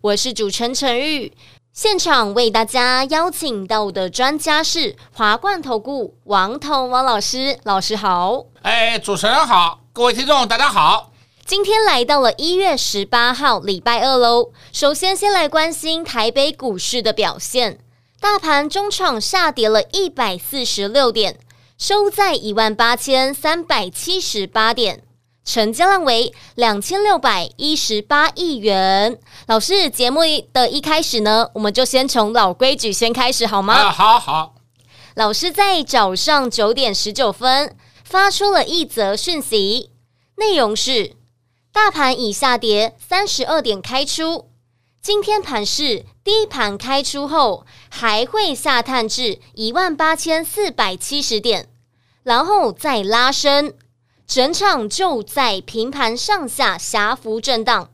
我是主持人陈玉。现场为大家邀请到的专家是华冠投顾王彤王老师，老师好。哎，主持人好，各位听众大家好。今天来到了一月十八号礼拜二喽。首先，先来关心台北股市的表现，大盘中场下跌了一百四十六点，收在一万八千三百七十八点。成交量为两千六百一十八亿元。老师，节目的一开始呢，我们就先从老规矩先开始好吗？啊，好好。老师在早上九点十九分发出了一则讯息，内容是：大盘已下跌三十二点开出，今天盘市低盘开出后还会下探至一万八千四百七十点，然后再拉升。整场就在平盘上下狭幅震荡，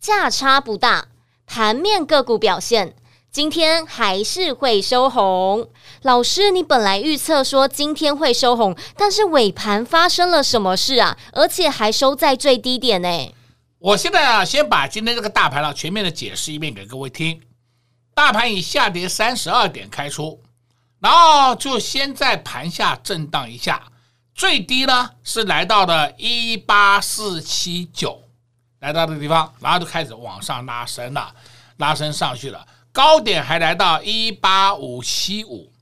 价差不大。盘面个股表现，今天还是会收红。老师，你本来预测说今天会收红，但是尾盘发生了什么事啊？而且还收在最低点呢。我现在啊，先把今天这个大盘啊全面的解释一遍给各位听。大盘以下跌三十二点开出，然后就先在盘下震荡一下。最低呢是来到了一八四七九，来到这个地方，然后就开始往上拉升了，拉升上去了，高点还来到一八五七五，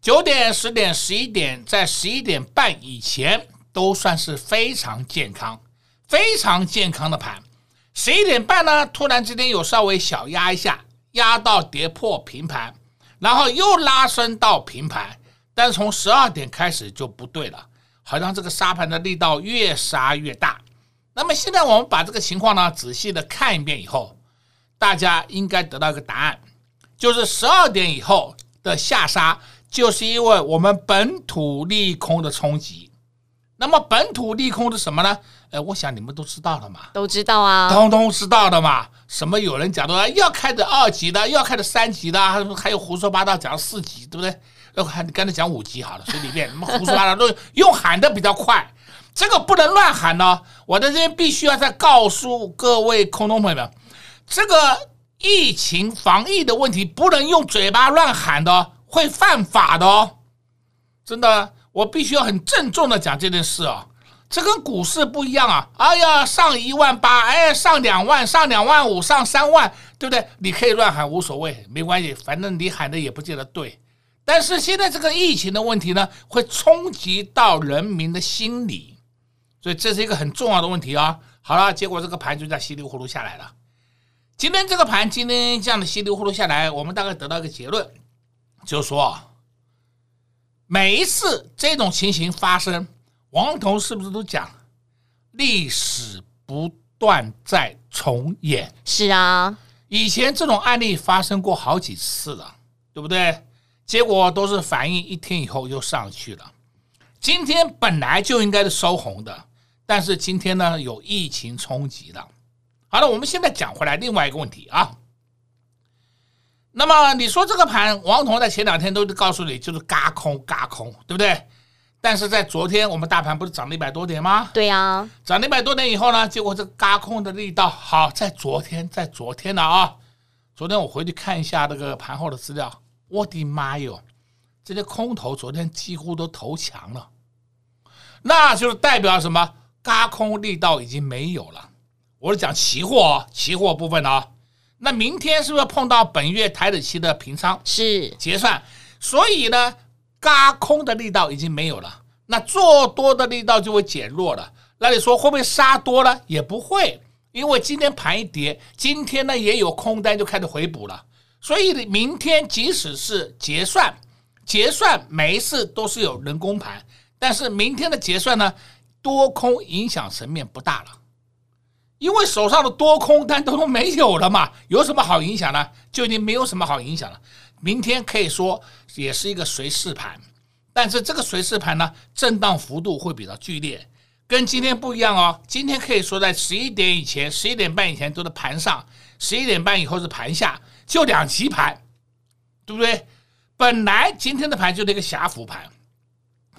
九点、十点、十一点，在十一点半以前都算是非常健康、非常健康的盘。十一点半呢，突然之间有稍微小压一下，压到跌破平盘，然后又拉升到平盘，但从十二点开始就不对了。好像这个沙盘的力道越杀越大，那么现在我们把这个情况呢仔细的看一遍以后，大家应该得到一个答案，就是十二点以后的下杀，就是因为我们本土利空的冲击。那么本土利空是什么呢？呃，我想你们都知道了嘛，都知道啊，通通知道的嘛。什么有人讲的要开的二级的，要开的三级的，还有胡说八道讲四级，对不对？要看你刚才讲五级好了，所以里面什么胡说八道都用喊的比较快，这个不能乱喊呢。我在这边必须要再告诉各位空中朋友们，这个疫情防疫的问题不能用嘴巴乱喊的，会犯法的哦。真的，我必须要很郑重的讲这件事啊。这跟股市不一样啊！哎呀，上一万八，哎，上两万，上两万五，上三万，对不对？你可以乱喊无所谓，没关系，反正你喊的也不见得对。但是现在这个疫情的问题呢，会冲击到人民的心理，所以这是一个很重要的问题啊、哦。好了，结果这个盘就这样稀里糊涂下来了。今天这个盘今天这样的稀里糊涂下来，我们大概得到一个结论，就是说，每一次这种情形发生，王彤是不是都讲历史不断在重演？是啊，以前这种案例发生过好几次了，对不对？结果都是反应一天以后又上去了。今天本来就应该是收红的，但是今天呢有疫情冲击了。好了，我们现在讲回来另外一个问题啊。那么你说这个盘，王彤在前两天都告诉你就是嘎空嘎空，对不对？但是在昨天我们大盘不是涨了一百多点吗？对呀，涨了一百多点以后呢，结果这个轧空的力道好，在昨天，在昨天的啊。昨天我回去看一下这个盘后的资料。我的妈哟！这些空头昨天几乎都投降了，那就是代表什么？轧空力道已经没有了。我是讲期货，期货部分啊。那明天是不是碰到本月台子期的平仓？是结算，所以呢，轧空的力道已经没有了，那做多的力道就会减弱了。那你说会不会杀多了？也不会，因为今天盘一跌，今天呢也有空单就开始回补了。所以明天即使是结算，结算每一次都是有人工盘，但是明天的结算呢，多空影响层面不大了，因为手上的多空单都没有了嘛，有什么好影响呢？就已经没有什么好影响了。明天可以说也是一个随势盘，但是这个随势盘呢，震荡幅度会比较剧烈，跟今天不一样哦。今天可以说在十一点以前、十一点半以前都是盘上，十一点半以后是盘下，就两级盘，对不对？本来今天的盘就是一个狭幅盘，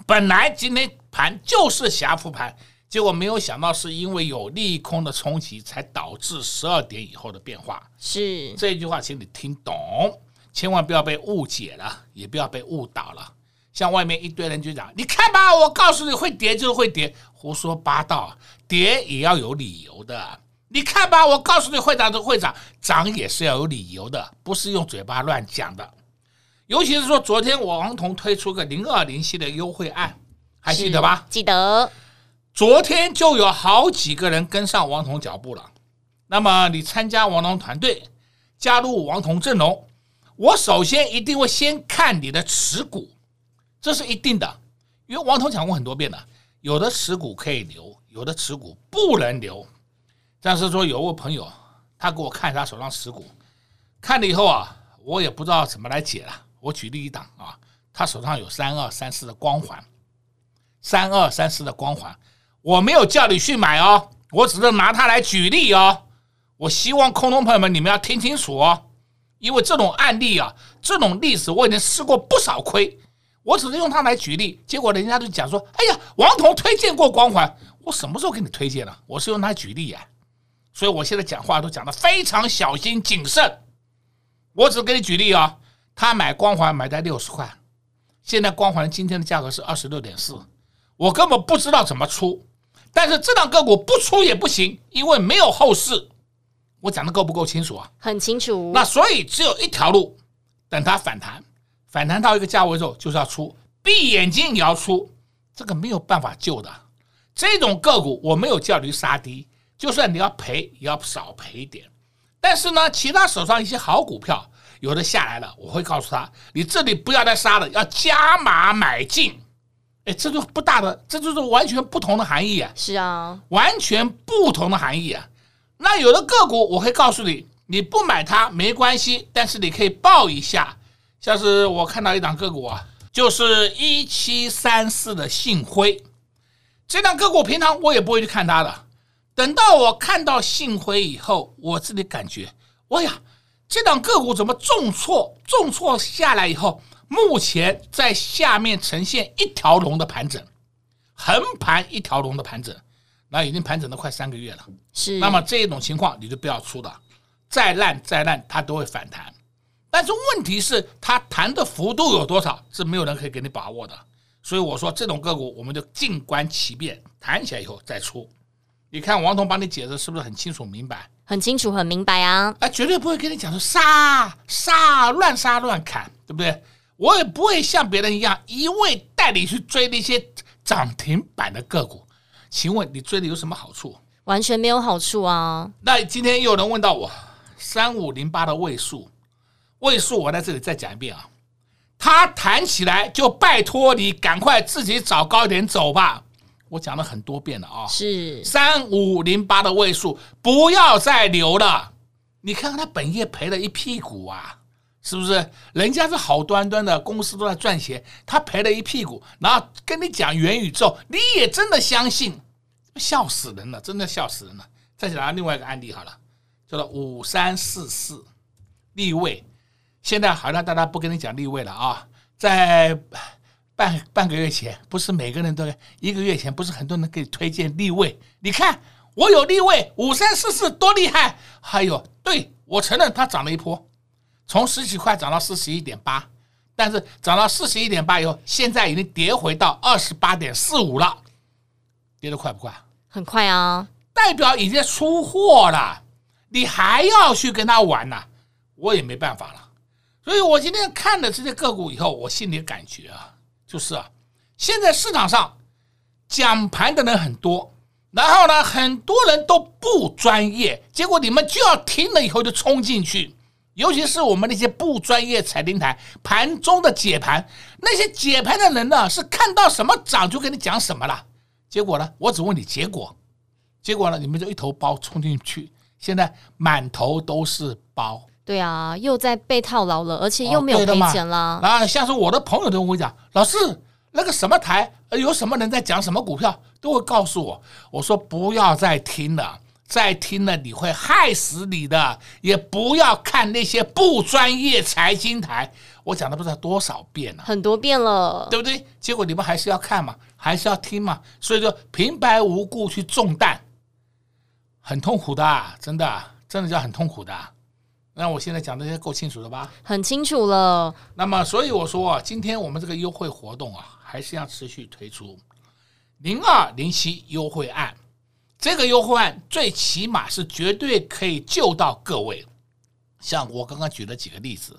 本来今天盘就是狭幅盘。结果没有想到，是因为有利空的冲击，才导致十二点以后的变化。是这句话，请你听懂，千万不要被误解了，也不要被误导了。像外面一堆人就讲：“你看吧，我告诉你会跌就是会跌，胡说八道，跌也要有理由的。你看吧，我告诉你会涨就会长，涨也是要有理由的，不是用嘴巴乱讲的。尤其是说，昨天我王彤推出个零二零系的优惠案，还记得吧？记得。”昨天就有好几个人跟上王彤脚步了。那么你参加王彤团队，加入王彤阵容，我首先一定会先看你的持股，这是一定的。因为王彤讲过很多遍了，有的持股可以留，有的持股不能留。但是说有位朋友，他给我看他手上持股，看了以后啊，我也不知道怎么来解了。我举例一档啊，他手上有三二三四的光环，三二三四的光环。我没有叫你去买哦，我只是拿它来举例哦。我希望空中朋友们你们要听清楚哦，因为这种案例啊，这种例子我已经吃过不少亏。我只是用它来举例，结果人家就讲说：“哎呀，王彤推荐过光环，我什么时候给你推荐了？我是用它举例呀。”所以我现在讲话都讲的非常小心谨慎。我只给你举例啊，他买光环买在六十块，现在光环今天的价格是二十六点四，我根本不知道怎么出。但是这档个股不出也不行，因为没有后市。我讲的够不够清楚啊？很清楚。那所以只有一条路，等它反弹，反弹到一个价位之后就是要出，闭眼睛也要出，这个没有办法救的。这种个股我没有叫你杀低，就算你要赔也要少赔一点。但是呢，其他手上一些好股票，有的下来了，我会告诉他，你这里不要再杀了，要加码买进。哎，这就不大的，这就是完全不同的含义啊！是啊，完全不同的含义啊。那有的个股我会告诉你，你不买它没关系，但是你可以报一下。像是我看到一档个股啊，就是一七三四的信辉，这档个股平常我也不会去看它的。等到我看到信辉以后，我自己感觉，哎呀，这档个股怎么重挫？重挫下来以后。目前在下面呈现一条龙的盘整，横盘一条龙的盘整，那已经盘整了快三个月了。是，那么这种情况你就不要出了，再烂再烂它都会反弹。但是问题是它弹的幅度有多少，是没有人可以给你把握的。所以我说这种个股我们就静观其变，弹起来以后再出。你看王彤帮你解释是不是很清楚明白？很清楚很明白啊！啊，绝对不会跟你讲说杀杀乱杀乱砍，对不对？我也不会像别人一样一味带你去追那些涨停板的个股，请问你追的有什么好处？完全没有好处啊！那今天又有人问到我三五零八的位数，位数我在这里再讲一遍啊，它弹起来就拜托你赶快自己找高点走吧，我讲了很多遍了啊，是三五零八的位数不要再留了，你看看他本业赔了一屁股啊。是不是人家是好端端的公司都在赚钱，他赔了一屁股，然后跟你讲元宇宙，你也真的相信？笑死人了，真的笑死人了。再讲另外一个案例好了，叫做五三四四立位，现在好像大家不跟你讲立位了啊，在半半个月前，不是每个人都一个月前，不是很多人给你推荐立位？你看我有立位五三四四多厉害，还有对我承认它涨了一波。从十几块涨到四十一点八，但是涨到四十一点八以后，现在已经跌回到二十八点四五了，跌得快不快？很快啊，代表已经出货了，你还要去跟他玩呐？我也没办法了。所以我今天看了这些个股以后，我心里感觉啊，就是啊，现在市场上讲盘的人很多，然后呢，很多人都不专业，结果你们就要听了以后就冲进去。尤其是我们那些不专业财经台盘中的解盘，那些解盘的人呢，是看到什么涨就跟你讲什么了。结果呢，我只问你结果，结果呢，你们就一头包冲进去，现在满头都是包。对啊，又在被套牢了，而且又没有赔钱了。然后像是我的朋友都跟我讲，老师，那个什么台有什么人在讲什么股票，都会告诉我。我说不要再听了，再听了你会害死你的。也不要看那些不专业财经台，我讲的不知道多少遍了，很多遍了，对不对？结果你们还是要看嘛，还是要听嘛，所以说平白无故去中弹，很痛苦的，真的，真的叫很痛苦的。那我现在讲的些够清楚了吧？很清楚了。那么，所以我说啊，今天我们这个优惠活动啊，还是要持续推出零二零七优惠案。这个优惠案最起码是绝对可以救到各位。像我刚刚举了几个例子，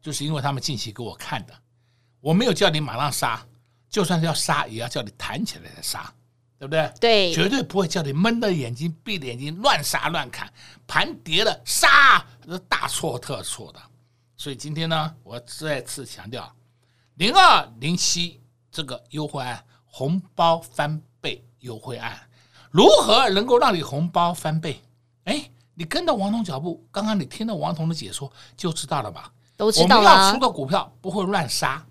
就是因为他们近期给我看的，我没有叫你马上杀，就算是要杀，也要叫你弹起来再杀。对不对？对，绝对不会叫你蒙着眼睛、闭着眼睛乱杀乱砍，盘跌了杀，这是大错特错的。所以今天呢，我再次强调，零二零七这个优惠案，红包翻倍优惠案，如何能够让你红包翻倍？哎，你跟着王彤脚步，刚刚你听了王彤的解说就知道了吧？都知道了。我们要出的股票不会乱杀。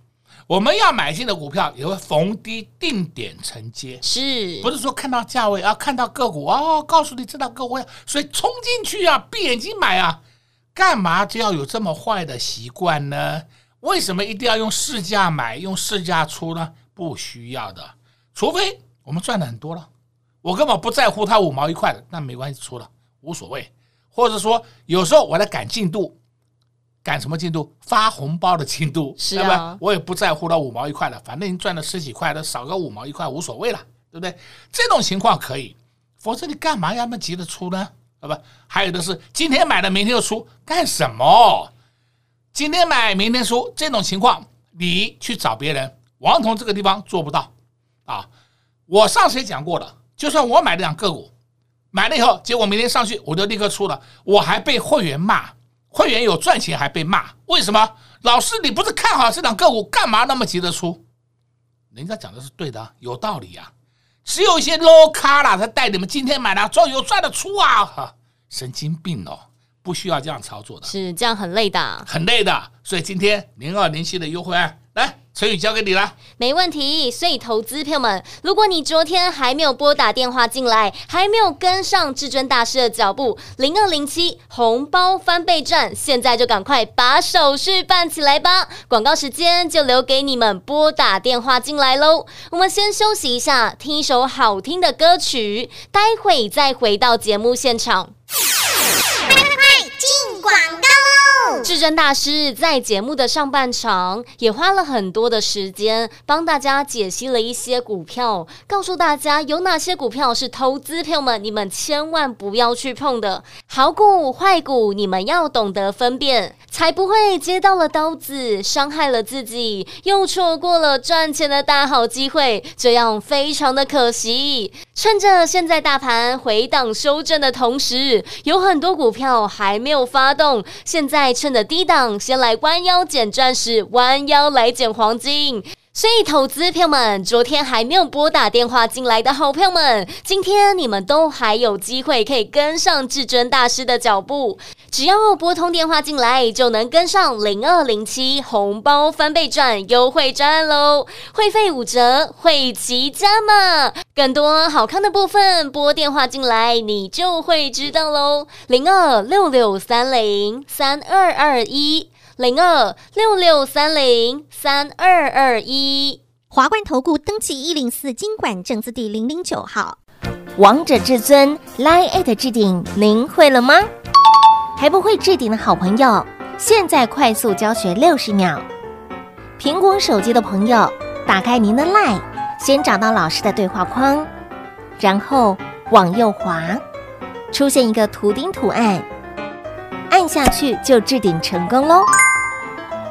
我们要买进的股票也会逢低定点承接，是不是说看到价位啊，看到个股哦，告诉你知道个股，所以冲进去啊，闭眼睛买啊，干嘛就要有这么坏的习惯呢？为什么一定要用市价买，用市价出呢？不需要的，除非我们赚的很多了，我根本不在乎它五毛一块的，那没关系，出了无所谓，或者说有时候我来赶进度。赶什么进度？发红包的进度，是啊，我也不在乎那五毛一块了，反正你赚了十几块的，少个五毛一块无所谓了，对不对？这种情况可以，否则你干嘛要那么急着出呢？啊不，还有的是今天买的明天就出，干什么？今天买明天出，这种情况你去找别人，王彤这个地方做不到啊。我上次也讲过了，就算我买了两个股，买了以后，结果明天上去我就立刻出了，我还被会员骂。会员有赚钱还被骂，为什么？老师，你不是看好这档个股，干嘛那么急着出？人家讲的是对的，有道理啊。只有一些 low 咖啦，他带你们今天买了，赚有赚的出啊！哈，神经病哦，不需要这样操作的，是这样很累的，很累的。所以今天零二零七的优惠案来。成语交给你了，没问题。所以，投资朋友们，如果你昨天还没有拨打电话进来，还没有跟上至尊大师的脚步，零二零七红包翻倍赚，现在就赶快把手续办起来吧。广告时间就留给你们拨打电话进来喽。我们先休息一下，听一首好听的歌曲，待会再回到节目现场。快快快，进广告。至尊大师在节目的上半场也花了很多的时间帮大家解析了一些股票，告诉大家有哪些股票是投资朋友们你们千万不要去碰的，好股坏股你们要懂得分辨，才不会接到了刀子伤害了自己，又错过了赚钱的大好机会，这样非常的可惜。趁着现在大盘回档修正的同时，有很多股票还没有发动，现在趁着低档，先来弯腰捡钻石，弯腰来捡黄金。所以，投资朋友们，昨天还没有拨打电话进来的好朋友们，今天你们都还有机会可以跟上至尊大师的脚步。只要拨通电话进来，就能跟上零二零七红包翻倍赚优惠赚喽！会费五折，会齐加码。更多好看的部分，拨电话进来你就会知道喽。零二六六三零三二二一。零二六六三零三二二一，华冠投顾登记一零四经管证字第零零九号，王者至尊 Line@ 置顶，您会了吗？还不会置顶的好朋友，现在快速教学六十秒。苹果手机的朋友，打开您的 Line，先找到老师的对话框，然后往右滑，出现一个图钉图案，按下去就置顶成功喽。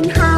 歌曲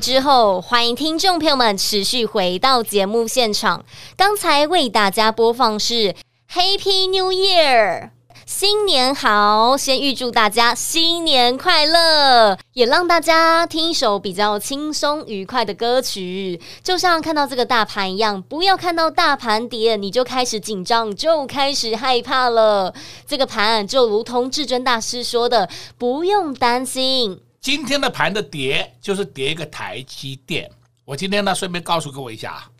之后，欢迎听众朋友们持续回到节目现场。刚才为大家播放是 Happy New Year，新年好！先预祝大家新年快乐，也让大家听一首比较轻松愉快的歌曲，就像看到这个大盘一样，不要看到大盘跌你就开始紧张，就开始害怕了。这个盘就如同至尊大师说的，不用担心。今天的盘的跌就是跌一个台积电。我今天呢，顺便告诉各位一下啊，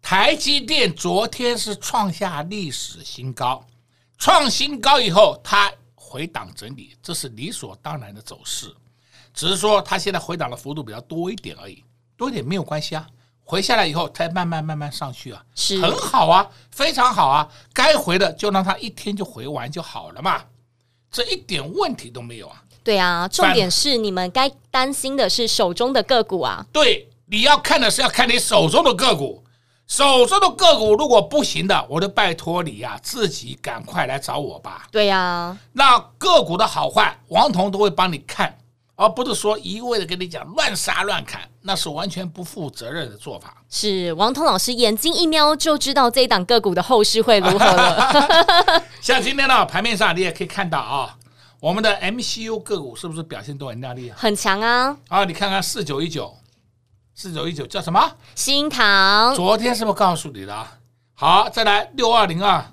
台积电昨天是创下历史新高，创新高以后它回档整理，这是理所当然的走势。只是说它现在回档的幅度比较多一点而已，多一点没有关系啊。回下来以后再慢慢慢慢上去啊，是很好啊，非常好啊。该回的就让它一天就回完就好了嘛，这一点问题都没有啊。对啊，重点是你们该担心的是手中的个股啊。对，你要看的是要看你手中的个股，手中的个股如果不行的，我就拜托你呀、啊，自己赶快来找我吧。对呀、啊，那个股的好坏，王彤都会帮你看，而不是说一味的跟你讲乱杀乱砍，那是完全不负责任的做法。是王彤老师眼睛一瞄就知道这一档个股的后市会如何了。像今天呢盘面上，你也可以看到啊，我们的 MCU 个股是不是表现都很亮丽啊？很强啊！啊，你看看四九一九。四九一九叫什么？新塘。昨天是不是告诉你的？好，再来六二零二，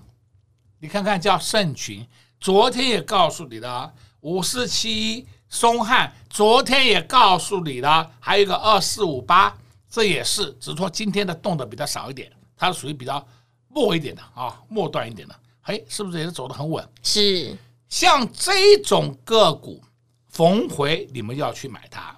你看看叫盛群，昨天也告诉你的。五四七一松汉，昨天也告诉你的。还有一个二四五八，这也是，只是说今天的动的比较少一点，它是属于比较末一点的啊，末端一点的。嘿，是不是也是走的很稳？是，像这种个股，逢回你们要去买它。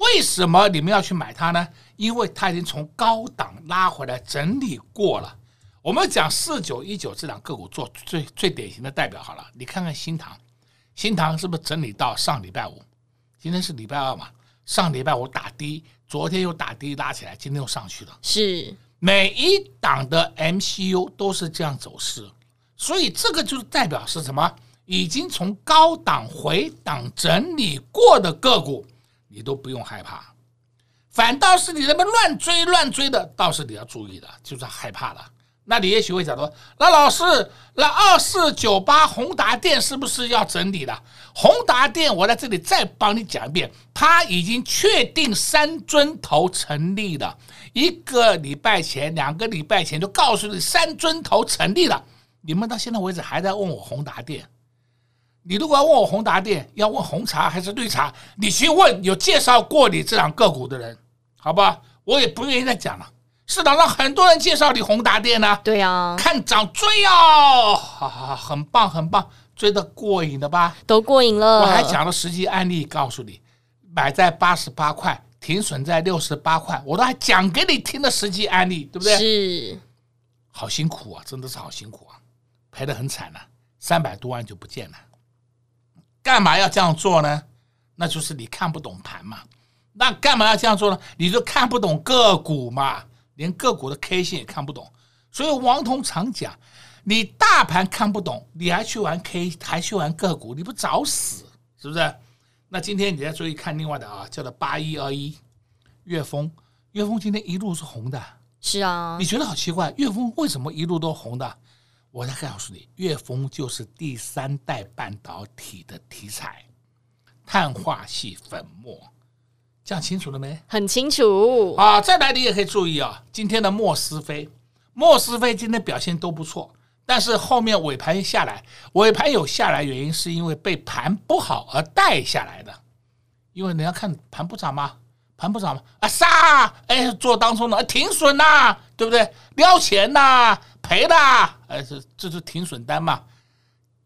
为什么你们要去买它呢？因为它已经从高档拉回来整理过了。我们讲四九一九这两个股做最最典型的代表好了，你看看新塘，新塘是不是整理到上礼拜五？今天是礼拜二嘛，上礼拜五打低，昨天又打低拉起来，今天又上去了。是每一档的 MCU 都是这样走势，所以这个就是代表是什么？已经从高档回档整理过的个股。你都不用害怕，反倒是你那么乱追乱追的，倒是你要注意的，就是害怕了。那你也许会讲说，那老师，那二四九八宏达电是不是要整理了？宏达电，我在这里再帮你讲一遍，它已经确定三尊头成立了，一个礼拜前、两个礼拜前就告诉你三尊头成立了，你们到现在为止还在问我宏达电。你如果要问我宏达电，要问红茶还是绿茶，你去问有介绍过你这两个股的人，好吧？我也不愿意再讲了。市场上很多人介绍你宏达电呢，对呀，看涨追哦，哈哈，很棒很棒，追得过瘾的吧？都过瘾了。我还讲了实际案例，告诉你，买在八十八块，停损在六十八块，我都还讲给你听的实际案例，对不对？是，好辛苦啊，真的是好辛苦啊，赔得很惨呐，三百多万就不见了。干嘛要这样做呢？那就是你看不懂盘嘛。那干嘛要这样做呢？你就看不懂个股嘛，连个股的 K 线也看不懂。所以王彤常讲，你大盘看不懂，你还去玩 K，还去玩个股，你不找死是不是？那今天你再注意看另外的啊，叫做八一二一岳峰，岳峰今天一路是红的。是啊，你觉得好奇怪，岳峰为什么一路都红的？我再告诉你，岳峰就是第三代半导体的题材，碳化系粉末，讲清楚了没？很清楚啊！再来，你也可以注意啊，今天的莫斯菲，莫斯菲今天表现都不错，但是后面尾盘下来，尾盘有下来，原因是因为被盘不好而带下来的，因为你要看盘不涨嘛，盘不涨嘛，啊杀，哎，做当冲的停损呐，对不对？撩钱呐。赔的，哎，这这是停损单嘛？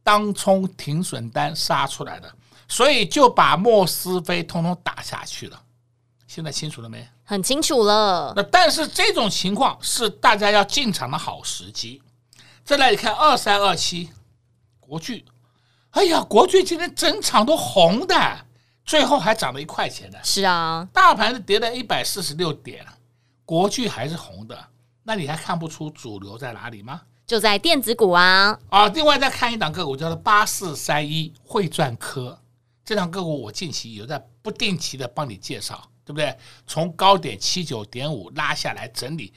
当冲停损单杀出来的，所以就把莫斯菲通通打下去了。现在清楚了没？很清楚了。那但是这种情况是大家要进场的好时机。再来，你看二三二七国巨，哎呀，国巨今天整场都红的，最后还涨了一块钱的。是啊，大盘是跌了一百四十六点，国巨还是红的。那你还看不出主流在哪里吗？就在电子股啊！啊，另外再看一档个股，叫做八四三一汇赚科，这档个股我近期有在不定期的帮你介绍，对不对？从高点七九点五拉下来整理，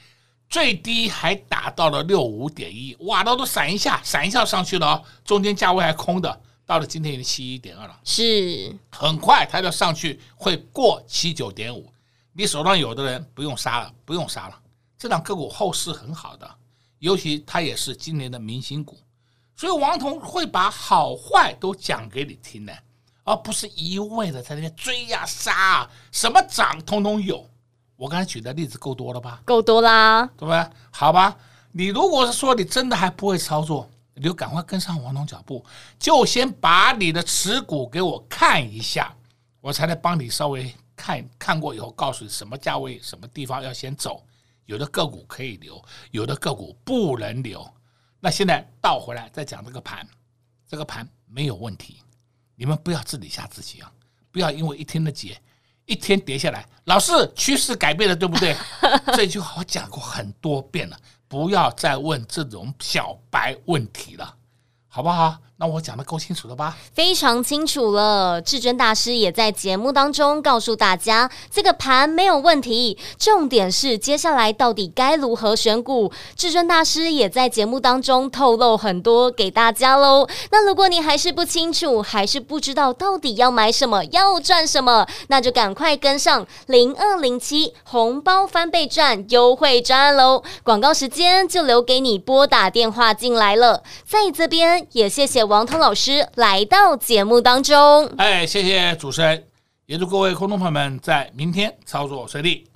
最低还打到了六五点一，哇，那都闪一下，闪一下上去了哦，中间价位还空的，到了今天已经七一点二了，是很快它就上去会过七九点五，你手上有的人不用杀了，不用杀了。这档个股后市很好的，尤其它也是今年的明星股，所以王彤会把好坏都讲给你听的，而不是一味的在那边追呀杀啊，什么涨通通有。我刚才举的例子够多了吧？够多啦，对不对？好吧，你如果是说你真的还不会操作，你就赶快跟上王总脚步，就先把你的持股给我看一下，我才能帮你稍微看看过以后，告诉你什么价位、什么地方要先走。有的个股可以留，有的个股不能留。那现在倒回来再讲这个盘，这个盘没有问题。你们不要自己吓自己啊！不要因为一天的节，一天跌下来，老师趋势改变了，对不对？这句话我讲过很多遍了，不要再问这种小白问题了，好不好？那我讲的够清楚了吧？非常清楚了。至尊大师也在节目当中告诉大家，这个盘没有问题。重点是接下来到底该如何选股？至尊大师也在节目当中透露很多给大家喽。那如果你还是不清楚，还是不知道到底要买什么，要赚什么，那就赶快跟上零二零七红包翻倍赚优惠专案喽。广告时间就留给你拨打电话进来了。在这边也谢谢。王通老师来到节目当中，哎，谢谢主持人，也祝各位观众朋友们在明天操作顺利。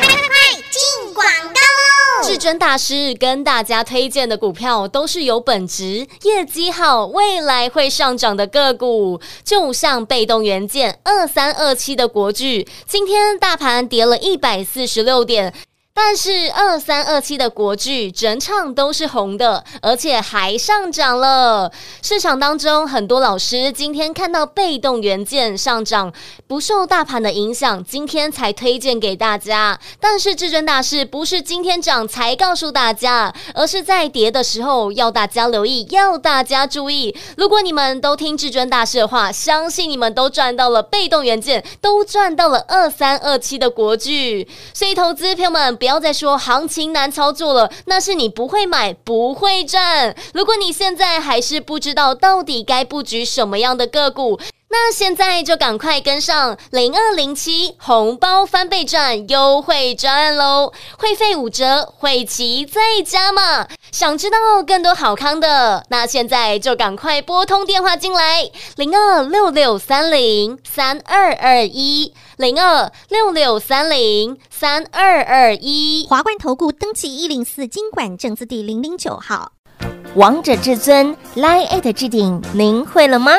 快进广告喽！至尊大师跟大家推荐的股票都是有本质、业绩好、未来会上涨的个股，就像被动元件二三二七的国巨，今天大盘跌了一百四十六点。但是二三二七的国剧整场都是红的，而且还上涨了。市场当中很多老师今天看到被动元件上涨，不受大盘的影响，今天才推荐给大家。但是至尊大师不是今天涨才告诉大家，而是在跌的时候要大家留意，要大家注意。如果你们都听至尊大师的话，相信你们都赚到了被动元件，都赚到了二三二七的国剧。所以投资朋友们。不要再说行情难操作了，那是你不会买，不会赚。如果你现在还是不知道到底该布局什么样的个股，那现在就赶快跟上零二零七红包翻倍赚优惠专案喽，会费五折，会期再加码。想知道更多好康的，那现在就赶快拨通电话进来，零二六六三零三二二一。零二六六三零三二二一，华冠投顾登记一零四金管证字第零零九号，王者至尊 Line@ 置顶，您会了吗？